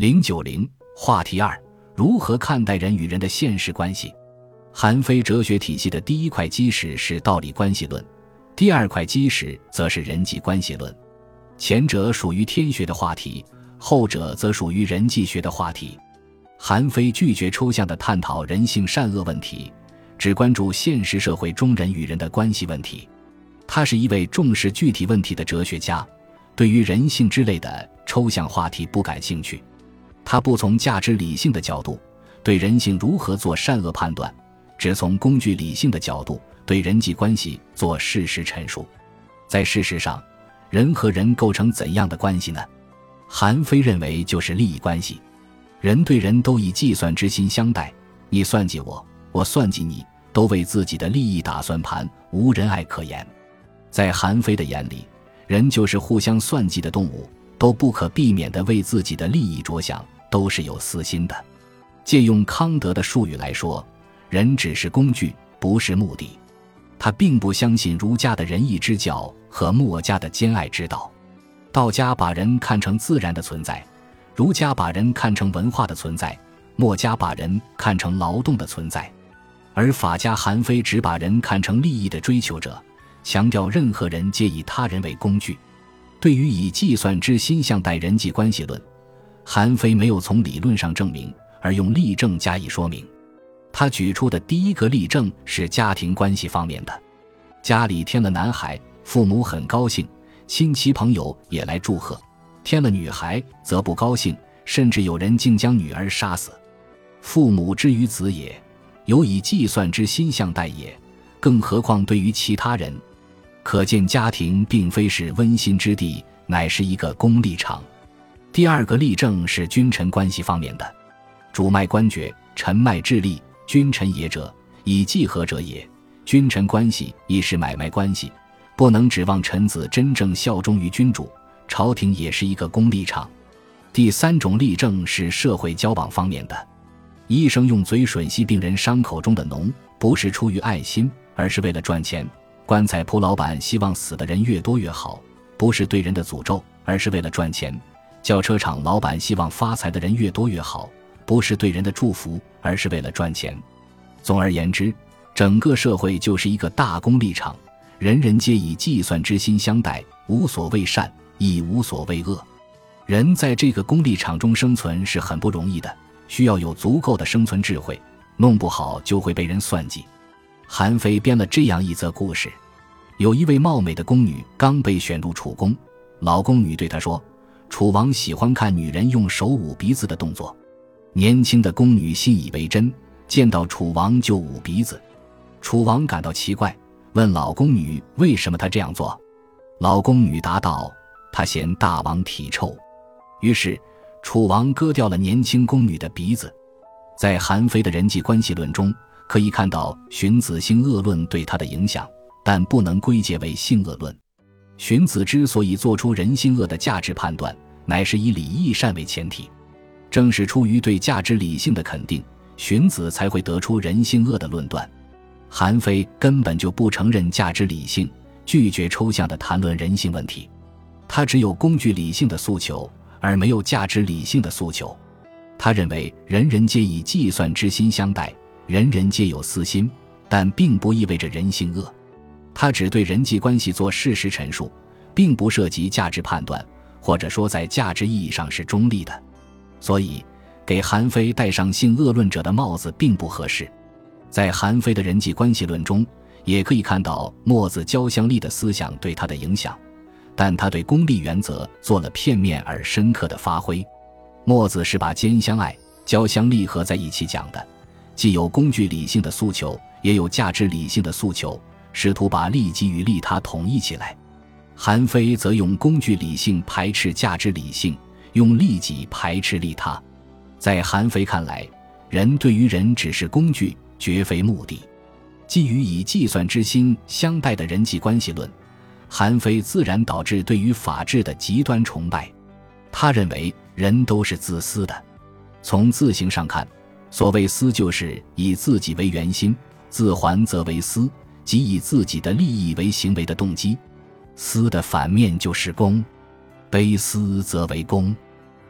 零九零话题二：如何看待人与人的现实关系？韩非哲学体系的第一块基石是道理关系论，第二块基石则是人际关系论。前者属于天学的话题，后者则属于人际学的话题。韩非拒绝抽象的探讨人性善恶问题，只关注现实社会中人与人的关系问题。他是一位重视具体问题的哲学家，对于人性之类的抽象话题不感兴趣。他不从价值理性的角度对人性如何做善恶判断，只从工具理性的角度对人际关系做事实陈述。在事实上，人和人构成怎样的关系呢？韩非认为就是利益关系。人对人都以计算之心相待，你算计我，我算计你，都为自己的利益打算盘，无仁爱可言。在韩非的眼里，人就是互相算计的动物，都不可避免地为自己的利益着想。都是有私心的。借用康德的术语来说，人只是工具，不是目的。他并不相信儒家的仁义之教和墨家的兼爱之道。道家把人看成自然的存在，儒家把人看成文化的存在，墨家把人看成劳动的存在。而法家韩非只把人看成利益的追求者，强调任何人皆以他人为工具。对于以计算之心相待人际关系论。韩非没有从理论上证明，而用例证加以说明。他举出的第一个例证是家庭关系方面的：家里添了男孩，父母很高兴，亲戚朋友也来祝贺；添了女孩，则不高兴，甚至有人竟将女儿杀死。父母之于子也，有以计算之心相待也，更何况对于其他人？可见家庭并非是温馨之地，乃是一个功利场。第二个例证是君臣关系方面的，主脉官爵，臣脉智力，君臣也者，以计合者也。君臣关系亦是买卖关系，不能指望臣子真正效忠于君主，朝廷也是一个功利场。第三种例证是社会交往方面的，医生用嘴吮吸病人伤口中的脓，不是出于爱心，而是为了赚钱；棺材铺老板希望死的人越多越好，不是对人的诅咒，而是为了赚钱。轿车厂老板希望发财的人越多越好，不是对人的祝福，而是为了赚钱。总而言之，整个社会就是一个大功利场，人人皆以计算之心相待，无所谓善，亦无所谓恶。人在这个功利场中生存是很不容易的，需要有足够的生存智慧，弄不好就会被人算计。韩非编了这样一则故事：有一位貌美的宫女刚被选入楚宫，老宫女对她说。楚王喜欢看女人用手捂鼻子的动作，年轻的宫女信以为真，见到楚王就捂鼻子。楚王感到奇怪，问老宫女为什么她这样做。老宫女答道：“她嫌大王体臭。”于是楚王割掉了年轻宫女的鼻子。在韩非的人际关系论中，可以看到荀子性恶论对他的影响，但不能归结为性恶论。荀子之所以做出人性恶的价值判断，乃是以礼义善为前提。正是出于对价值理性的肯定，荀子才会得出人性恶的论断。韩非根本就不承认价值理性，拒绝抽象的谈论人性问题。他只有工具理性的诉求，而没有价值理性的诉求。他认为人人皆以计算之心相待，人人皆有私心，但并不意味着人性恶。他只对人际关系做事实陈述，并不涉及价值判断，或者说在价值意义上是中立的，所以给韩非戴上性恶论者的帽子并不合适。在韩非的人际关系论中，也可以看到墨子交相利的思想对他的影响，但他对功利原则做了片面而深刻的发挥。墨子是把兼相爱、交相利合在一起讲的，既有工具理性的诉求，也有价值理性的诉求。试图把利己与利他统一起来，韩非则用工具理性排斥价值理性，用利己排斥利他。在韩非看来，人对于人只是工具，绝非目的。基于以计算之心相待的人际关系论，韩非自然导致对于法治的极端崇拜。他认为人都是自私的。从字形上看，所谓私就是以自己为圆心，自还则为私。即以自己的利益为行为的动机，私的反面就是公，卑私则为公。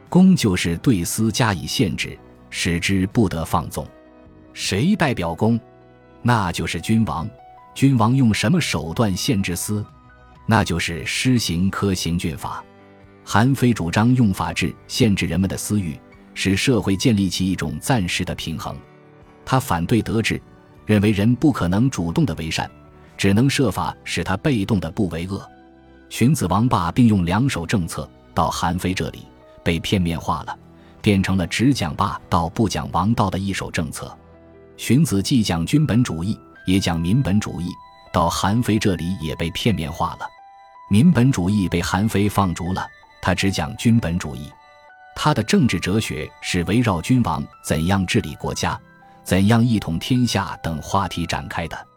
公就是对私加以限制，使之不得放纵。谁代表公？那就是君王。君王用什么手段限制私？那就是施行科刑峻法。韩非主张用法治限制人们的私欲，使社会建立起一种暂时的平衡。他反对德治，认为人不可能主动的为善，只能设法使他被动的不为恶。荀子王霸并用两手政策，到韩非这里被片面化了，变成了只讲霸道不讲王道的一手政策。荀子既讲君本主义，也讲民本主义，到韩非这里也被片面化了。民本主义被韩非放逐了，他只讲军本主义。他的政治哲学是围绕君王怎样治理国家。怎样一统天下等话题展开的。